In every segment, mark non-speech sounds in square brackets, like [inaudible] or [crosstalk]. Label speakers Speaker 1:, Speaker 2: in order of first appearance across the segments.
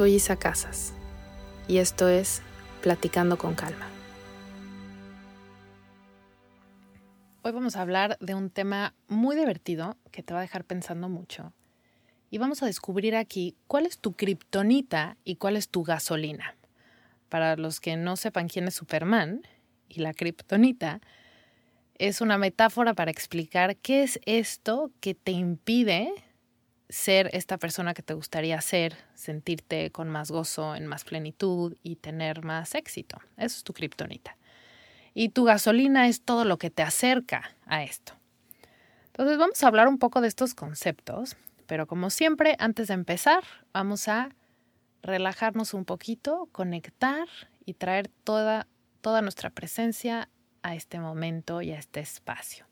Speaker 1: Soy Isa Casas y esto es Platicando con Calma. Hoy vamos a hablar de un tema muy divertido que te va a dejar pensando mucho. Y vamos a descubrir aquí cuál es tu kriptonita y cuál es tu gasolina. Para los que no sepan quién es Superman y la kriptonita, es una metáfora para explicar qué es esto que te impide ser esta persona que te gustaría ser, sentirte con más gozo, en más plenitud y tener más éxito. Eso es tu kriptonita. Y tu gasolina es todo lo que te acerca a esto. Entonces vamos a hablar un poco de estos conceptos, pero como siempre, antes de empezar, vamos a relajarnos un poquito, conectar y traer toda, toda nuestra presencia a este momento y a este espacio.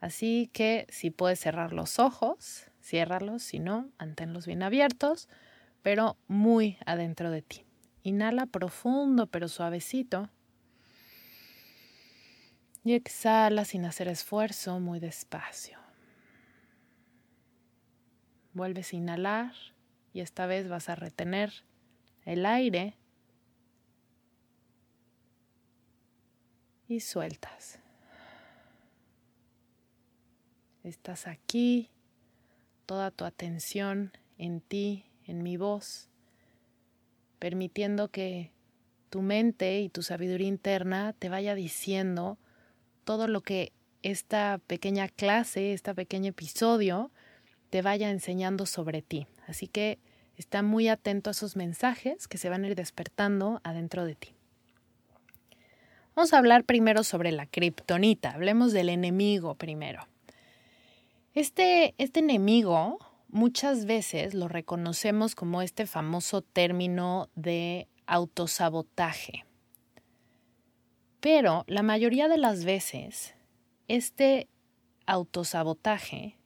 Speaker 1: Así que si puedes cerrar los ojos, Ciérralos, si no, manténlos bien abiertos, pero muy adentro de ti. Inhala profundo pero suavecito. Y exhala sin hacer esfuerzo, muy despacio. Vuelves a inhalar y esta vez vas a retener el aire y sueltas. Estás aquí toda tu atención en ti, en mi voz, permitiendo que tu mente y tu sabiduría interna te vaya diciendo todo lo que esta pequeña clase, este pequeño episodio te vaya enseñando sobre ti. Así que está muy atento a esos mensajes que se van a ir despertando adentro de ti. Vamos a hablar primero sobre la kriptonita. Hablemos del enemigo primero. Este, este enemigo muchas veces lo reconocemos como este famoso término de autosabotaje. Pero la mayoría de las veces, este autosabotaje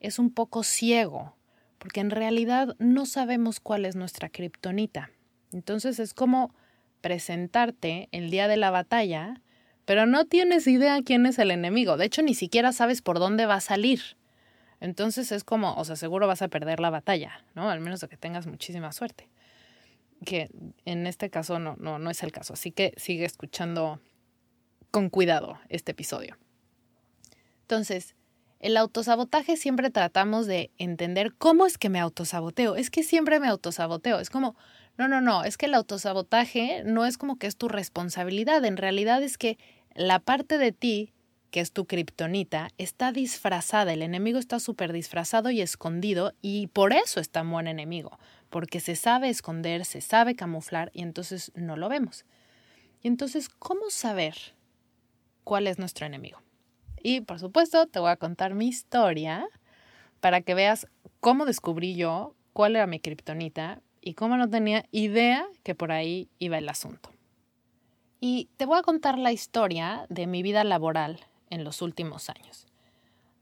Speaker 1: es un poco ciego, porque en realidad no sabemos cuál es nuestra kriptonita. Entonces es como presentarte el día de la batalla, pero no tienes idea quién es el enemigo. De hecho, ni siquiera sabes por dónde va a salir. Entonces es como, o sea, seguro vas a perder la batalla, ¿no? Al menos de que tengas muchísima suerte. Que en este caso no, no, no es el caso. Así que sigue escuchando con cuidado este episodio. Entonces, el autosabotaje siempre tratamos de entender cómo es que me autosaboteo. Es que siempre me autosaboteo. Es como, no, no, no, es que el autosabotaje no es como que es tu responsabilidad. En realidad es que la parte de ti que es tu kriptonita, está disfrazada. El enemigo está súper disfrazado y escondido y por eso es tan buen enemigo, porque se sabe esconder, se sabe camuflar y entonces no lo vemos. Y entonces, ¿cómo saber cuál es nuestro enemigo? Y por supuesto, te voy a contar mi historia para que veas cómo descubrí yo cuál era mi kriptonita y cómo no tenía idea que por ahí iba el asunto. Y te voy a contar la historia de mi vida laboral en los últimos años.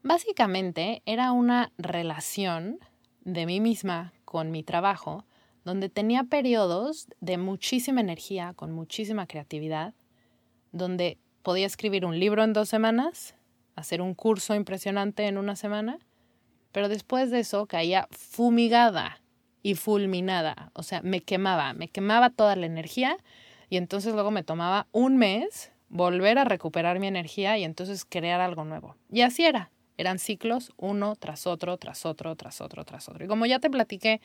Speaker 1: Básicamente era una relación de mí misma con mi trabajo, donde tenía periodos de muchísima energía, con muchísima creatividad, donde podía escribir un libro en dos semanas, hacer un curso impresionante en una semana, pero después de eso caía fumigada y fulminada, o sea, me quemaba, me quemaba toda la energía y entonces luego me tomaba un mes volver a recuperar mi energía y entonces crear algo nuevo. Y así era, Eran ciclos uno tras otro, tras otro, tras otro, tras otro. Y como ya te platiqué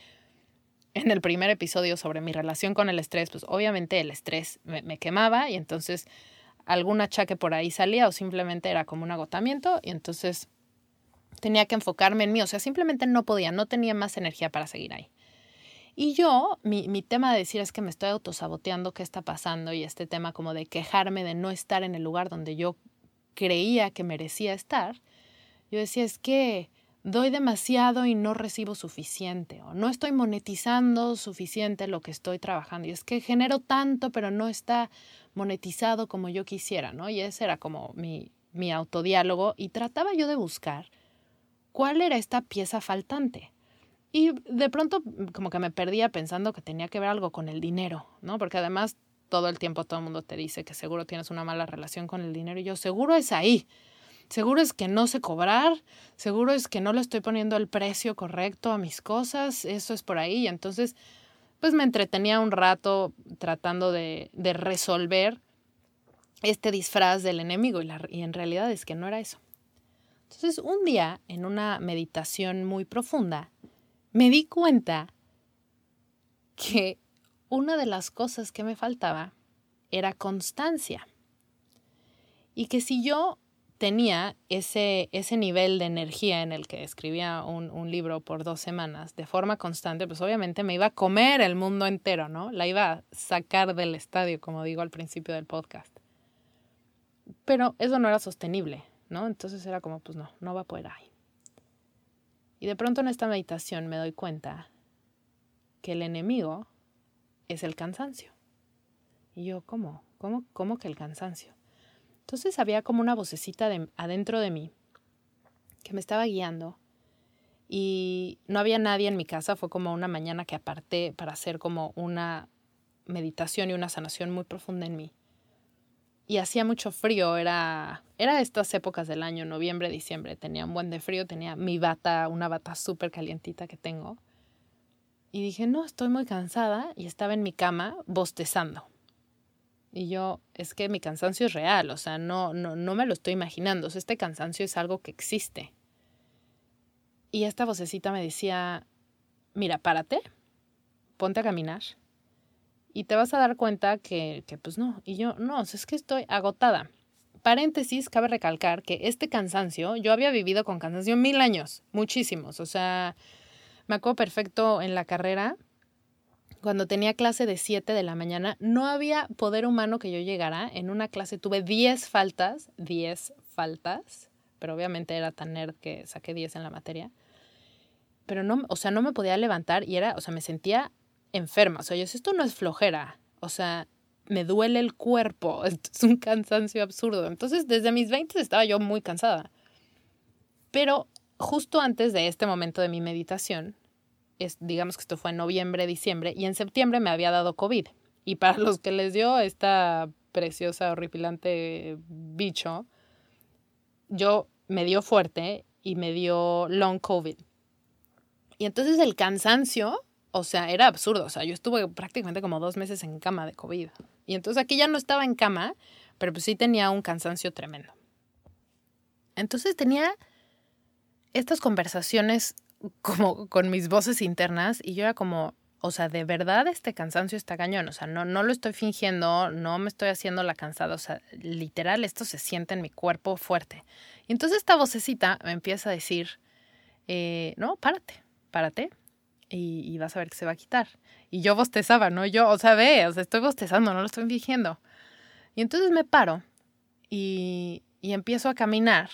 Speaker 1: en el primer episodio sobre mi relación con el estrés, pues obviamente el estrés me, quemaba y entonces algún achaque por ahí salía o simplemente era como un agotamiento y entonces tenía que enfocarme en mí, o sea, simplemente no podía, no tenía más energía para seguir ahí. Y yo, mi, mi tema de decir es que me estoy autosaboteando qué está pasando y este tema como de quejarme de no estar en el lugar donde yo creía que merecía estar, yo decía es que doy demasiado y no recibo suficiente o no estoy monetizando suficiente lo que estoy trabajando y es que genero tanto pero no está monetizado como yo quisiera, ¿no? Y ese era como mi, mi autodiálogo y trataba yo de buscar cuál era esta pieza faltante. Y de pronto como que me perdía pensando que tenía que ver algo con el dinero, ¿no? Porque además todo el tiempo todo el mundo te dice que seguro tienes una mala relación con el dinero y yo seguro es ahí. Seguro es que no sé cobrar, seguro es que no le estoy poniendo el precio correcto a mis cosas, eso es por ahí. Y entonces, pues me entretenía un rato tratando de, de resolver este disfraz del enemigo y, la, y en realidad es que no era eso. Entonces, un día, en una meditación muy profunda, me di cuenta que una de las cosas que me faltaba era constancia. Y que si yo tenía ese, ese nivel de energía en el que escribía un, un, libro por dos semanas de forma constante, pues obviamente me iba a comer el mundo entero, ¿no? La iba a sacar del estadio, como digo al principio del podcast. Pero eso no era sostenible, ¿no? Entonces era como, pues no, no va a poder ahí. Y de pronto en esta meditación me doy cuenta que el enemigo es el cansancio. Y yo, ¿cómo? ¿Cómo, cómo que el cansancio? Entonces había como una vocecita de, adentro de mí que me estaba guiando y no había nadie en mi casa, fue como una mañana que aparté para hacer como una meditación y una sanación muy profunda en mí y hacía mucho frío, era, era estas épocas del año, noviembre, diciembre, tenía un buen de frío, tenía mi bata, una bata súper calientita que tengo. Y dije, no, estoy muy cansada y estaba en mi cama bostezando. Y yo, es que mi cansancio es real, o sea, no, no, no me lo estoy imaginando, o sea, este cansancio es algo que existe. Y esta vocecita me decía, mira, párate, ponte a caminar y te vas a dar cuenta que, que pues no. Y yo, no, es que estoy agotada. Paréntesis, cabe recalcar que este cansancio, yo había vivido con cansancio mil años, muchísimos. O sea, me acuerdo perfecto en la carrera, cuando tenía clase de 7 de la mañana, no había poder humano que yo llegara. En una clase tuve 10 faltas, 10 faltas, pero obviamente era tan nerd que saqué 10 en la materia. Pero no, o sea, no me podía levantar y era, o sea, me sentía enferma. O sea, yo esto no es flojera. O sea, me duele el cuerpo. [laughs] Es un cansancio absurdo. Entonces, desde mis 20 estaba yo muy cansada. Pero justo antes de este momento de mi meditación, es, digamos que esto fue en noviembre, diciembre, y en septiembre me había dado COVID. Y para los que les dio esta preciosa, horripilante bicho, yo me dio fuerte y me dio long COVID. Y entonces el cansancio o sea, era absurdo. O sea, yo estuve prácticamente como dos meses en cama de COVID. Y entonces aquí ya no estaba en cama, pero pues sí tenía un cansancio tremendo. Entonces tenía estas conversaciones como con mis voces internas y yo era como, o sea, de verdad este cansancio está cañón. O sea, no, no lo estoy fingiendo, no me estoy haciendo la cansada. O sea, literal, esto se siente en mi cuerpo fuerte. Y entonces esta vocecita me empieza a decir, eh, no, párate, párate, y, vas a ver que se va a quitar. Y yo bostezaba, ¿no? Yo, o sea, ve, o sea, estoy bostezando, no lo estoy fingiendo. Y entonces me paro y, y empiezo a caminar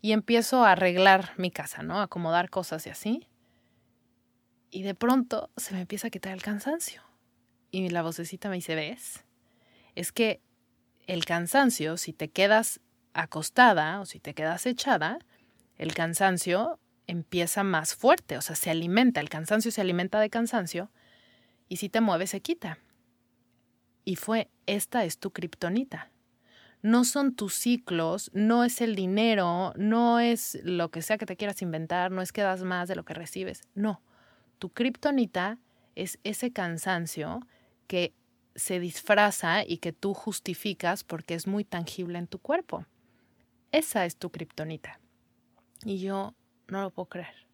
Speaker 1: y empiezo a arreglar mi casa, ¿no? Acomodar cosas y así. Y de pronto se me empieza a quitar el cansancio. Y la vocecita me dice, ¿ves? Es que el cansancio, si te quedas acostada o si te quedas echada, el cansancio empieza más fuerte, o sea, se alimenta, el cansancio se alimenta de cansancio y si te mueves se quita. Y fue, esta es tu kriptonita. No son tus ciclos, no es el dinero, no es lo que sea que te quieras inventar, no es que das más de lo que recibes, no. Tu kriptonita es ese cansancio que se disfraza y que tú justificas porque es muy tangible en tu cuerpo. Esa es tu kriptonita. Y yo no lo puedo creer.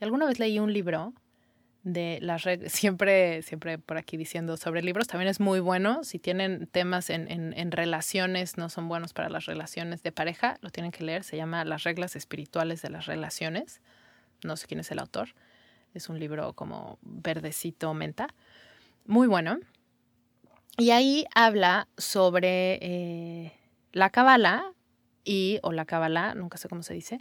Speaker 1: Y alguna vez leí un libro de las reglas, [laughs] siempre, siempre por aquí diciendo sobre libros, también es muy bueno. Si tienen temas en, en, relaciones, no son buenos para las relaciones de pareja, lo tienen que leer. Se llama Las reglas espirituales de las relaciones. No sé quién es el autor. Es un libro como verdecito menta. Muy bueno. Y ahí habla sobre eh, la cabala y, o la cabala, nunca sé cómo se dice,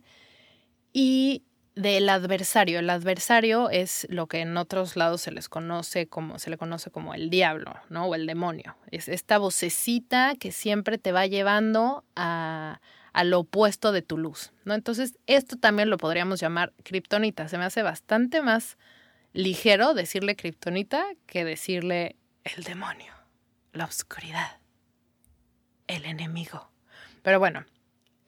Speaker 1: y del adversario. El adversario es lo que en otros lados se les conoce como, se le conoce como el diablo, ¿no? O el demonio. Es esta vocecita que siempre te va llevando a, lo opuesto de tu luz, ¿no? Entonces, esto también lo podríamos llamar kriptonita. Se me hace bastante más ligero decirle kriptonita que decirle el demonio, la oscuridad, el enemigo. Pero bueno,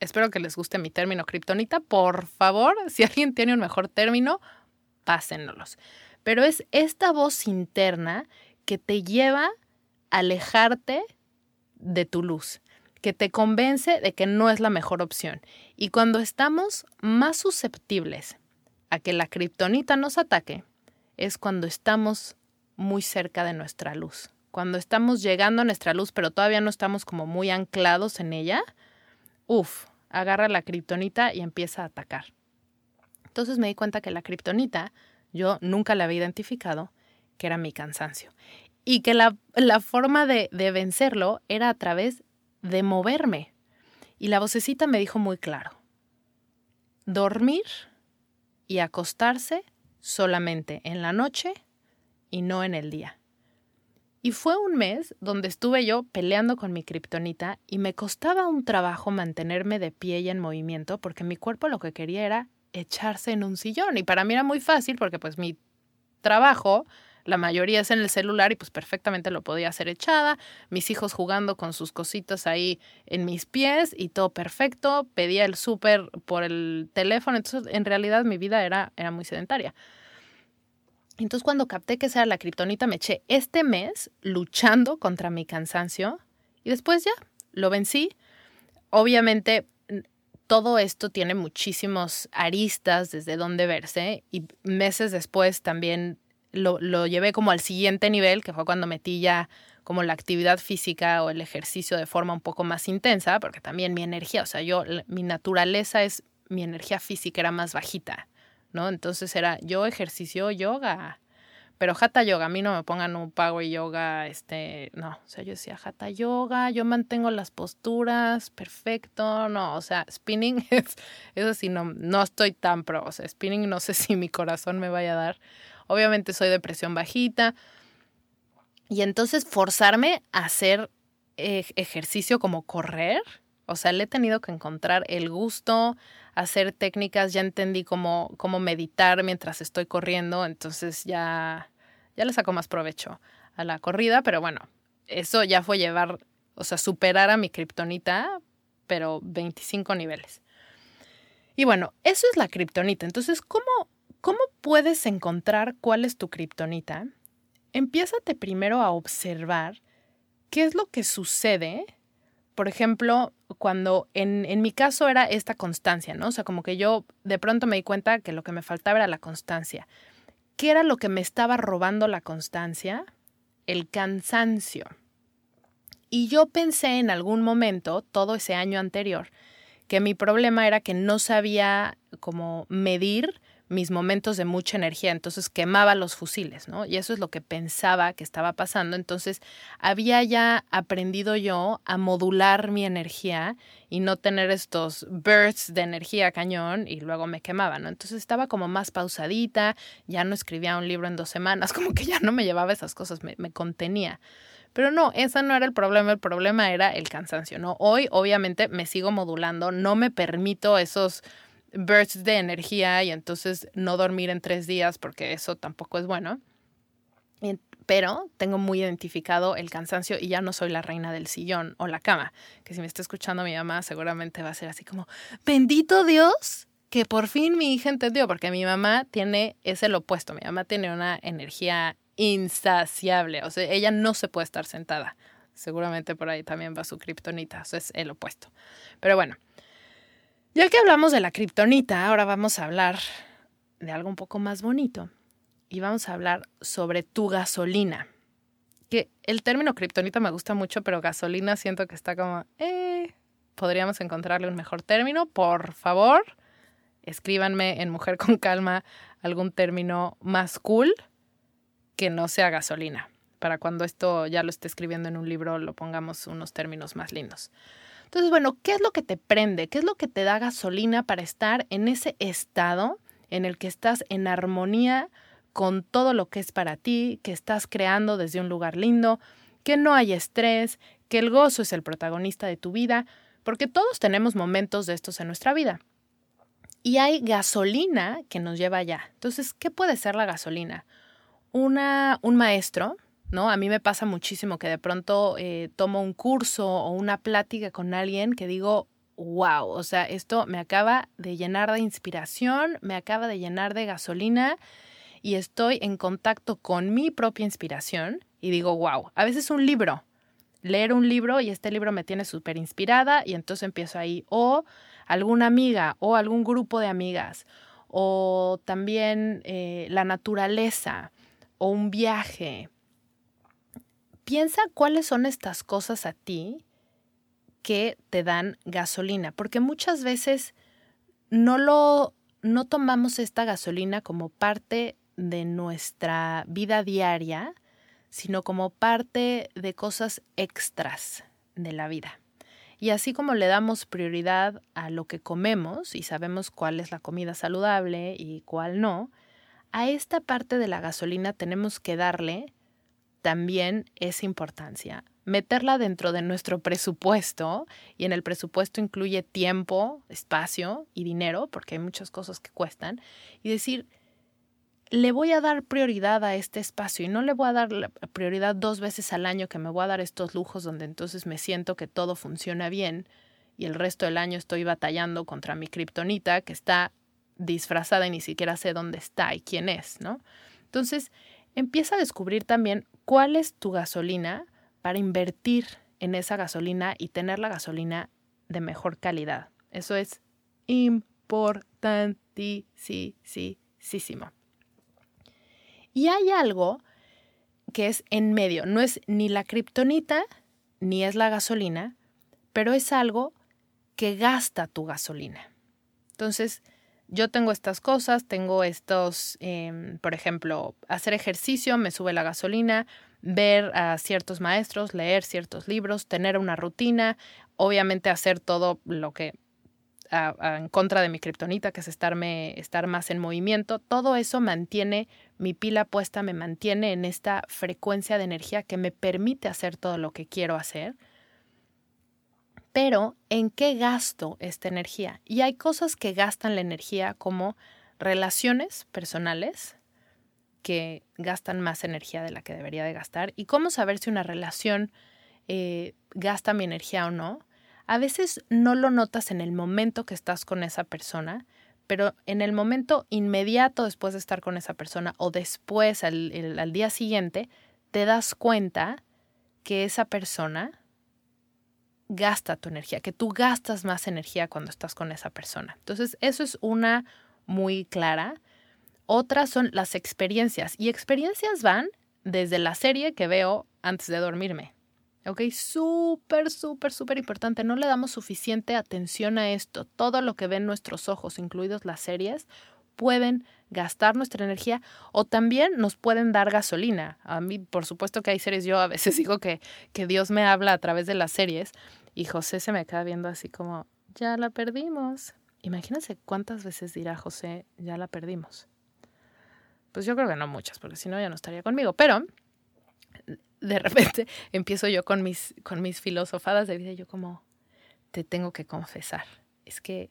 Speaker 1: espero que les guste mi término kriptonita. Por favor, [laughs] si alguien tiene un mejor término, pásenlos. Pero es esta voz interna que te lleva a alejarte de tu luz, que te convence de que no es la mejor opción. Y cuando estamos más susceptibles a que la kriptonita nos ataque, es cuando estamos muy cerca de nuestra luz. Cuando estamos llegando a nuestra luz, pero todavía no estamos como muy anclados en ella, Uf, agarra la kriptonita y empieza a atacar. Entonces me di cuenta que la kriptonita yo nunca la había identificado, que era mi cansancio. Y que la, la forma de, de vencerlo era a través de moverme. Y la vocecita me dijo muy claro, dormir y acostarse solamente en la noche y no en el día. Y fue un mes donde estuve yo peleando con mi kriptonita y me costaba un trabajo mantenerme de pie y en movimiento porque mi cuerpo lo que quería era echarse en un sillón. Y para mí era muy fácil porque pues mi trabajo, la mayoría es en el celular y pues perfectamente lo podía hacer echada. Mis hijos jugando con sus cositas ahí en mis pies y todo perfecto. Pedía el súper por el teléfono. Entonces en realidad mi vida era, era muy sedentaria. Entonces cuando capté que esa era la kriptonita, me eché este mes luchando contra mi cansancio y después ya lo vencí. Obviamente todo esto tiene muchísimos aristas desde donde verse y meses después también lo, lo, llevé como al siguiente nivel, que fue cuando metí ya como la actividad física o el ejercicio de forma un poco más intensa, porque también mi energía, o sea, yo, mi naturaleza es, mi energía física era más bajita. ¿No? Entonces era yo ejercicio yoga, pero hatha yoga, a mí no me pongan un y yoga, este, no, o sea, yo decía hatha yoga, yo mantengo las posturas, perfecto, no, o sea, spinning [laughs] es, eso sí, no, no estoy tan pro, o sea, spinning no sé [laughs] si mi corazón me vaya a dar, obviamente soy de presión bajita, y entonces forzarme a hacer ejercicio como correr, o sea, le he tenido que encontrar el gusto, hacer técnicas, ya entendí cómo, cómo meditar mientras estoy corriendo, entonces ya, ya le saco más provecho a la corrida, pero bueno, eso ya fue llevar, o sea, superar a mi kriptonita, pero 25 niveles. Y bueno, eso es la kriptonita. Entonces, ¿cómo, ¿cómo puedes encontrar cuál es tu kriptonita? Empiézate primero a observar qué es lo que sucede por ejemplo, cuando en, en, mi caso era esta constancia, ¿no? O sea, como que yo de pronto me di cuenta que lo que me faltaba era la constancia. ¿Qué era lo que me estaba robando la constancia? El cansancio. Y yo pensé en algún momento, todo ese año anterior, que mi problema era que no sabía cómo medir mis momentos de mucha energía, entonces quemaba los fusiles, ¿no? Y eso es lo que pensaba que estaba pasando, entonces había ya aprendido yo a modular mi energía y no tener estos bursts de energía cañón y luego me quemaba, ¿no? Entonces estaba como más pausadita, ya no escribía un libro en dos semanas, [laughs] como que ya no me llevaba esas cosas, me, me contenía. Pero no, ese no era el problema, el problema era el cansancio, ¿no? Hoy obviamente me sigo modulando, no me permito esos bursts de energía y entonces no dormir en tres días porque eso tampoco es bueno. Pero tengo muy identificado el cansancio y ya no soy la reina del sillón o la cama, que si me está escuchando mi mamá seguramente va a ser así como, bendito Dios, que por fin mi hija entendió, porque mi mamá tiene, es el opuesto, mi mamá tiene una energía insaciable, o sea, ella no se puede estar sentada. Seguramente por ahí también va su kriptonita, eso es el opuesto. Pero bueno, Ya que hablamos de la kriptonita, ahora vamos a hablar de algo un poco más bonito y vamos a hablar sobre tu gasolina. Que el término kriptonita me gusta mucho, pero gasolina siento que está como, eh, podríamos encontrarle un mejor término. Por favor, escríbanme en Mujer con Calma algún término más cool que no sea gasolina. Para cuando esto ya lo esté escribiendo en un libro, lo pongamos unos términos más lindos. Entonces, bueno, ¿qué es lo que te prende? ¿Qué es lo que te da gasolina para estar en ese estado en el que estás en armonía con todo lo que es para ti, que estás creando desde un lugar lindo, que no hay estrés, que el gozo es el protagonista de tu vida, porque todos tenemos momentos de estos en nuestra vida. Y hay gasolina que nos lleva allá. Entonces, ¿qué puede ser la gasolina? Una, un maestro, ¿no? A mí me pasa muchísimo que de pronto eh, tomo un curso o una plática con alguien que digo, wow, o sea, esto me acaba de llenar de inspiración, me acaba de llenar de gasolina y estoy en contacto con mi propia inspiración y digo, wow, a veces un libro, leer un libro y este libro me tiene súper inspirada y entonces empiezo ahí, o alguna amiga o algún grupo de amigas, o también eh, la naturaleza o un viaje. Piensa cuáles son estas cosas a ti que te dan gasolina, porque muchas veces no lo no tomamos esta gasolina como parte de nuestra vida diaria, sino como parte de cosas extras de la vida. Y así como le damos prioridad a lo que comemos y sabemos cuál es la comida saludable y cuál no, a esta parte de la gasolina tenemos que darle también esa importancia. Meterla dentro de nuestro presupuesto, y en el presupuesto incluye tiempo, espacio y dinero, porque hay muchas cosas que cuestan, y decir, le voy a dar prioridad a este espacio y no le voy a dar prioridad dos veces al año que me voy a dar estos lujos donde entonces me siento que todo funciona bien y el resto del año estoy batallando contra mi kriptonita que está disfrazada y ni siquiera sé dónde está y quién es, ¿no? Entonces, empieza a descubrir también cuál es tu gasolina para invertir en esa gasolina y tener la gasolina de mejor calidad. Eso es importantísimo. Y hay algo que es en medio, no es ni la kriptonita ni es la gasolina, pero es algo que gasta tu gasolina. Entonces, yo tengo estas cosas, tengo estos, em, por ejemplo, hacer ejercicio me sube la gasolina, ver a ciertos maestros, leer ciertos libros, tener una rutina, obviamente hacer todo lo que en contra de mi kriptonita, que es estarme, estar más en movimiento, todo eso mantiene mi pila puesta, me mantiene en esta frecuencia de energía que me permite hacer todo lo que quiero hacer. Pero, ¿en qué gasto esta energía? Y hay cosas que gastan la energía como relaciones personales, que gastan más energía de la que debería de gastar. ¿Y cómo saber si una relación eh, gasta mi energía o no? A veces no lo notas en el momento que estás con esa persona, pero en el momento inmediato después de estar con esa persona o después al, día siguiente, te das cuenta que esa persona gasta tu energía, que tú gastas más energía cuando estás con esa persona. Entonces, eso es una muy clara. Otras son las experiencias y experiencias van desde la serie que veo antes de dormirme. ¿Ok? Súper, súper, súper importante. No le damos suficiente atención a esto. Todo lo que ven nuestros ojos, incluidos las series, pueden gastar nuestra energía o también nos pueden dar gasolina. A mí, por supuesto que hay series, yo a veces [laughs] digo que, que Dios me habla a través de las series y José se me queda viendo así como, ya la perdimos. Imagínense cuántas veces dirá José, ya la perdimos. Pues yo creo que no muchas, porque si no ya no estaría conmigo. Pero de repente [laughs] empiezo yo con mis, con mis filosofadas de vida, yo como, te tengo que confesar, es que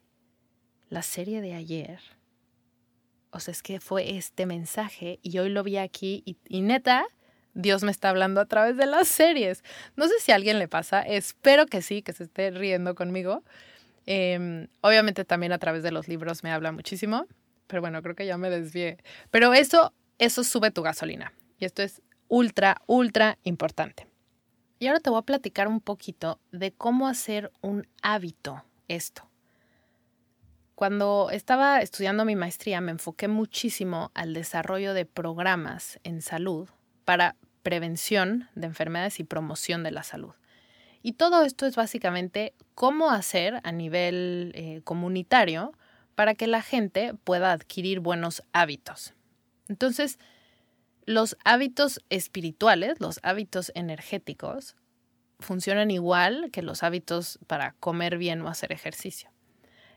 Speaker 1: la serie de ayer, o sea, es que fue este mensaje y hoy lo vi aquí y, neta, Dios me está hablando a través de las series. No sé si a alguien le pasa, espero que sí, que se esté riendo conmigo. Em, obviamente también a través de los libros me habla muchísimo, pero bueno, creo que ya me desvié. Pero eso, eso sube tu gasolina. Y esto es ultra, ultra importante. Y ahora te voy a platicar un poquito de cómo hacer un hábito esto. Cuando estaba estudiando mi maestría me enfoqué muchísimo al desarrollo de programas en salud para prevención de enfermedades y promoción de la salud. Y todo esto es básicamente cómo hacer a nivel eh, comunitario para que la gente pueda adquirir buenos hábitos. Entonces, los hábitos espirituales, los hábitos energéticos, funcionan igual que los hábitos para comer bien o hacer ejercicio.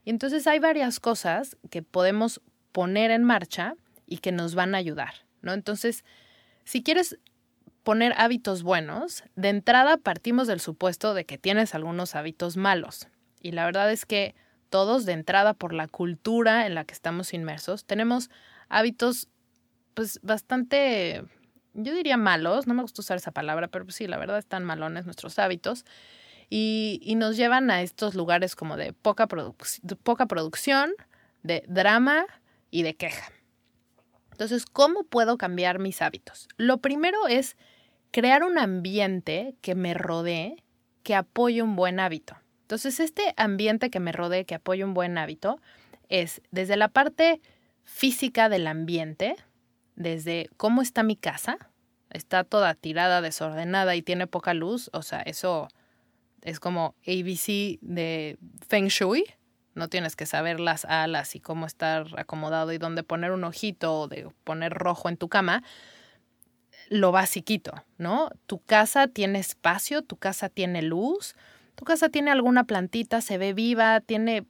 Speaker 1: Y entonces hay varias cosas que podemos poner en marcha y que nos van a ayudar, ¿no? Entonces, si quieres poner hábitos buenos, de entrada partimos del supuesto de que tienes algunos hábitos malos. Y la verdad es que todos, de entrada por la cultura en la que estamos inmersos, tenemos hábitos pues bastante, yo diría malos, no me gusta usar esa palabra, pero pues sí, la verdad están malones nuestros hábitos. Y, nos llevan a estos lugares como de poca, poca producción, de drama y de queja. Entonces, ¿cómo puedo cambiar mis hábitos? Lo primero es crear un ambiente que me rodee, que apoye un buen hábito. Entonces, este ambiente que me rodee, que apoye un buen hábito, es desde la parte física del ambiente, desde cómo está mi casa, está toda tirada, desordenada y tiene poca luz, o sea, eso es como ABC de Feng Shui, no tienes que saber las alas y cómo estar acomodado y dónde poner un ojito o de poner rojo en tu cama. Lo basiquito, ¿no? Tu casa tiene espacio, tu casa tiene luz, tu casa tiene alguna plantita, se ve viva, tiene...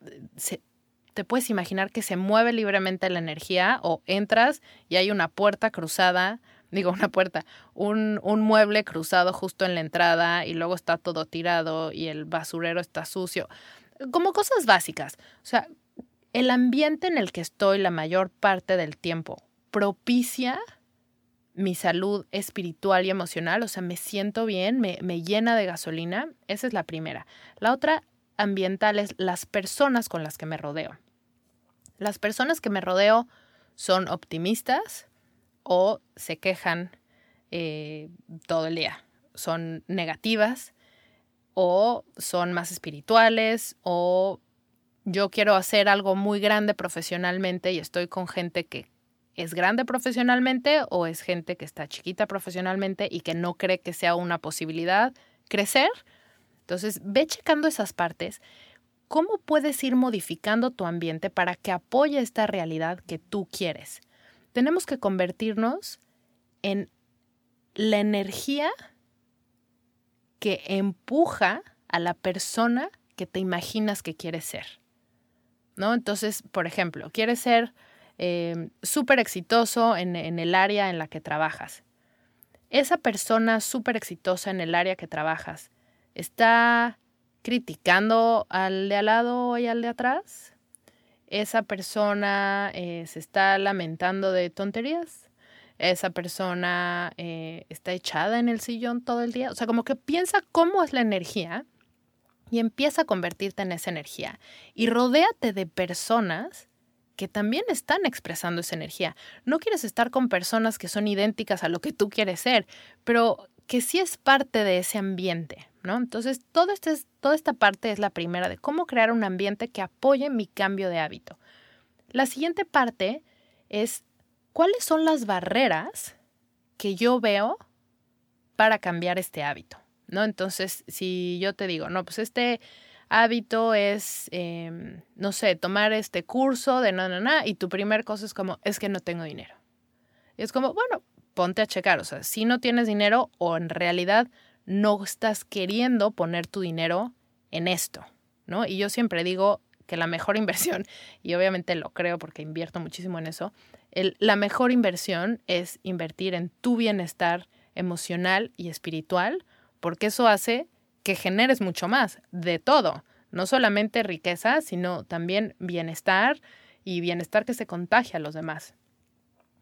Speaker 1: te puedes imaginar que se mueve libremente la energía o entras y hay una puerta cruzada, digo una puerta, un, un mueble cruzado justo en la entrada y luego está todo tirado y el basurero está sucio como cosas básicas. O sea, el ambiente en el que estoy la mayor parte del tiempo propicia mi salud espiritual y emocional, o sea, me siento bien, me, me, llena de gasolina, esa es la primera. La otra ambiental es las personas con las que me rodeo. Las personas que me rodeo son optimistas o se quejan eh, todo el día, son negativas, o son más espirituales o yo quiero hacer algo muy grande profesionalmente y estoy con gente que es grande profesionalmente o es gente que está chiquita profesionalmente y que no cree que sea una posibilidad crecer. Entonces, ve checando esas partes. ¿Cómo puedes ir modificando tu ambiente para que apoye esta realidad que tú quieres? Tenemos que convertirnos en la energía que empuja a la persona que te imaginas que quieres ser. ¿No? Entonces, por ejemplo, quieres ser eh, súper exitoso en, en el área en la que trabajas. Esa persona súper exitosa en el área que trabajas está criticando al de al lado y al de atrás. Esa persona eh, se está lamentando de tonterías esa persona eh, está echada en el sillón todo el día. O sea, como que piensa cómo es la energía y empieza a convertirte en esa energía. Y rodéate de personas que también están expresando esa energía. No quieres estar con personas que son idénticas a lo que tú quieres ser, pero que sí es parte de ese ambiente, ¿no? Entonces, todo este, toda esta parte es la primera de cómo crear un ambiente que apoye mi cambio de hábito. La siguiente parte es ¿cuáles son las barreras que yo veo para cambiar este hábito? ¿No? Entonces, si yo te digo, no, pues este hábito es, em, no sé, tomar este curso de no, no, no, y tu primer cosa es como, es que no tengo dinero. Es como, bueno, ponte a checar, o sea, si no tienes dinero o en realidad no estás queriendo poner tu dinero en esto, ¿no? Y yo siempre digo que la mejor [laughs] inversión, y obviamente lo creo porque invierto muchísimo en eso, la mejor inversión es invertir en tu bienestar emocional y espiritual, porque eso hace que generes mucho más de todo, no solamente riqueza, sino también bienestar y bienestar que se contagia a los demás.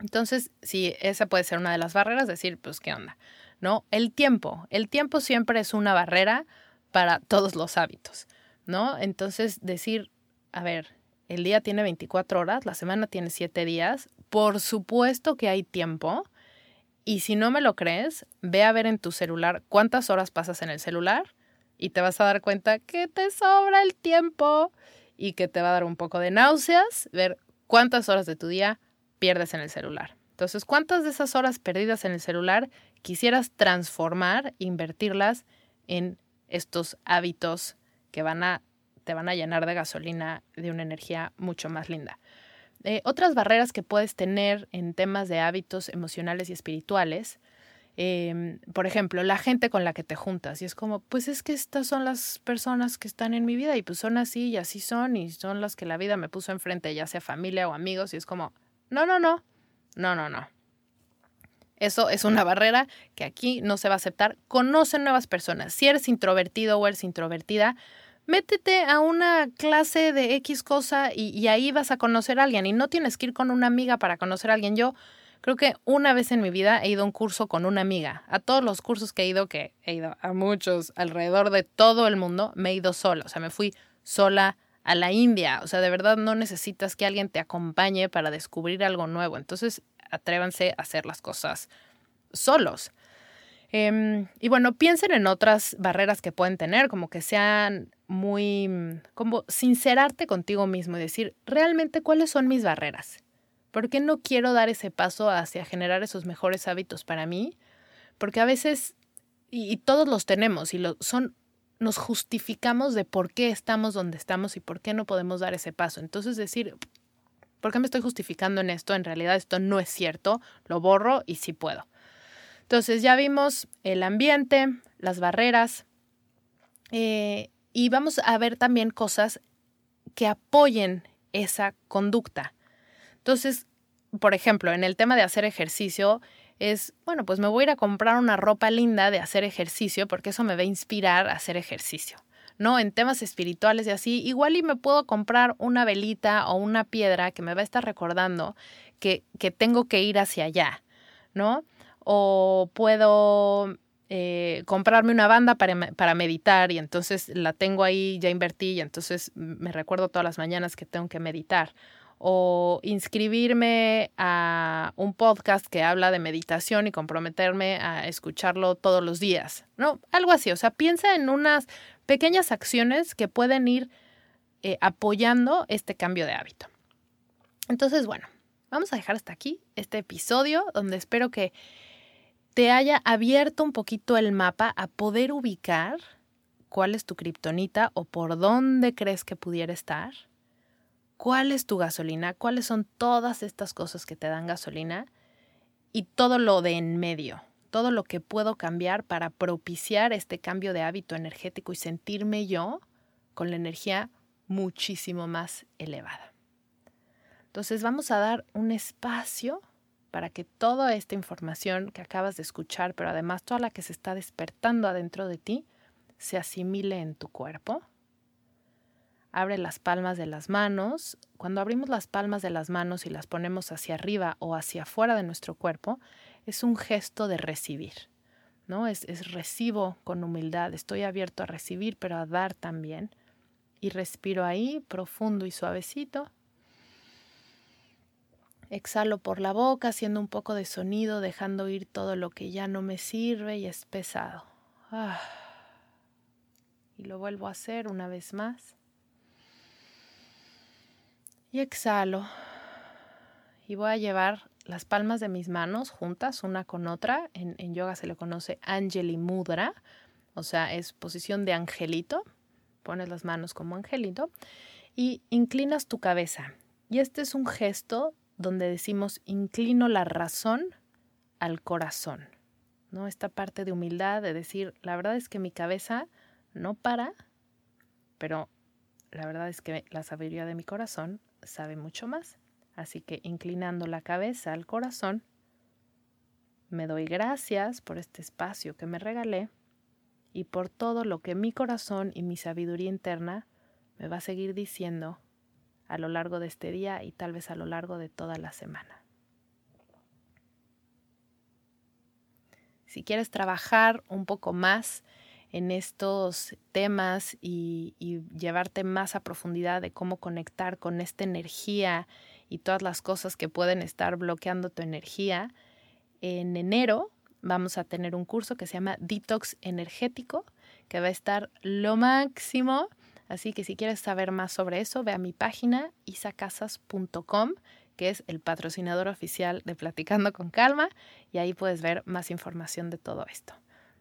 Speaker 1: Entonces, sí, esa puede ser una de las barreras, decir, pues, ¿qué onda? ¿No? El tiempo. El tiempo siempre es una barrera para todos los hábitos, ¿no? Entonces, decir, a ver, el día tiene 24 horas, la semana tiene 7 días, por supuesto que hay tiempo. Y si no me lo crees, ve a ver en tu celular cuántas horas pasas en el celular y te vas a dar cuenta que te sobra el tiempo y que te va a dar un poco de náuseas ver cuántas horas de tu día pierdes en el celular. Entonces, ¿cuántas de esas horas perdidas en el celular quisieras transformar, invertirlas en estos hábitos que van a, te van a llenar de gasolina, de una energía mucho más linda? Eh, otras barreras que puedes tener en temas de hábitos emocionales y espirituales Em, por ejemplo, la gente con la que te juntas y es como, pues es que estas son las personas que están en mi vida y pues son así y así son y son las que la vida me puso enfrente, ya sea familia o amigos y es como, no, no, no, no, no, no. Eso es una barrera que aquí no se va a aceptar. Conoce nuevas personas. Si eres introvertido o eres introvertida, métete a una clase de X cosa y, y ahí vas a conocer a alguien. Y no tienes que ir con una amiga para conocer a alguien. Yo Creo que una vez en mi vida he ido a un curso con una amiga. A todos los cursos que he ido, que he ido a muchos alrededor de todo el mundo, me he ido sola. O sea, me fui sola a la India. O sea, de verdad no necesitas que alguien te acompañe para descubrir algo nuevo. Entonces, atrévanse a hacer las cosas solos. Em, y bueno, piensen en otras barreras que pueden tener, como que sean muy, como sincerarte contigo mismo y decir, realmente, ¿cuáles son mis barreras? ¿Por qué no quiero dar ese paso hacia generar esos mejores hábitos para mí? Porque a veces, y, todos los tenemos, y lo, son, nos justificamos de por qué estamos donde estamos y por qué no podemos dar ese paso. Entonces decir, ¿por qué me estoy justificando en esto? En realidad esto no es cierto, lo borro y sí puedo. Entonces ya vimos el ambiente, las barreras, eh, y vamos a ver también cosas que apoyen esa conducta. Entonces, por ejemplo, en el tema de hacer ejercicio, es, bueno, pues me voy a ir a comprar una ropa linda de hacer ejercicio porque eso me va a inspirar a hacer ejercicio. ¿no? En temas espirituales y así, igual y me puedo comprar una velita o una piedra que me va a estar recordando que, que tengo que ir hacia allá, ¿no? O puedo eh, comprarme una banda para, para, meditar y entonces la tengo ahí, ya invertí y entonces me recuerdo todas las mañanas que tengo que meditar o inscribirme a un podcast que habla de meditación y comprometerme a escucharlo todos los días, ¿no? Algo así, o sea, piensa en unas pequeñas acciones que pueden ir eh, apoyando este cambio de hábito. Entonces, bueno, vamos a dejar hasta aquí este episodio donde espero que te haya abierto un poquito el mapa a poder ubicar cuál es tu kriptonita o por dónde crees que pudiera estar cuál es tu gasolina, cuáles son todas estas cosas que te dan gasolina y todo lo de en medio, todo lo que puedo cambiar para propiciar este cambio de hábito energético y sentirme yo con la energía muchísimo más elevada. Entonces vamos a dar un espacio para que toda esta información que acabas de escuchar, pero además toda la que se está despertando adentro de ti, se asimile en tu cuerpo abre las palmas de las manos. Cuando abrimos las palmas de las manos y las ponemos hacia arriba o hacia afuera de nuestro cuerpo, es un gesto de recibir. ¿no? Es, es recibo con humildad, estoy abierto a recibir, pero a dar también. Y respiro ahí, profundo y suavecito. Exhalo por la boca, haciendo un poco de sonido, dejando ir todo lo que ya no me sirve y es pesado. Ah. Y lo vuelvo a hacer una vez más. Y exhalo. Y voy a llevar las palmas de mis manos juntas, una con otra. En, yoga se le conoce Angeli Mudra, o sea, es posición de angelito. Pones las manos como angelito y inclinas tu cabeza. Y este es un gesto donde decimos inclino la razón al corazón. ¿no? Esta parte de humildad, de decir, la verdad es que mi cabeza no para, pero la verdad es que la sabiduría de mi corazón sabe mucho más. Así que inclinando la cabeza al corazón, me doy gracias por este espacio que me regalé y por todo lo que mi corazón y mi sabiduría interna me va a seguir diciendo a lo largo de este día y tal vez a lo largo de toda la semana. Si quieres trabajar un poco más en estos temas y, llevarte más a profundidad de cómo conectar con esta energía y todas las cosas que pueden estar bloqueando tu energía, en enero vamos a tener un curso que se llama Detox Energético, que va a estar lo máximo. Así que si quieres saber más sobre eso, ve a mi página isacasas.com, que es el patrocinador oficial de Platicando con Calma, y ahí puedes ver más información de todo esto.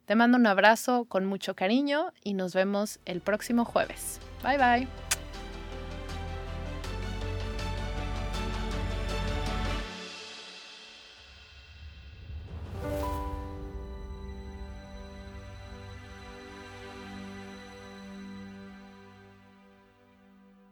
Speaker 1: Te mando un abrazo con mucho cariño y nos vemos el próximo jueves. Bye bye.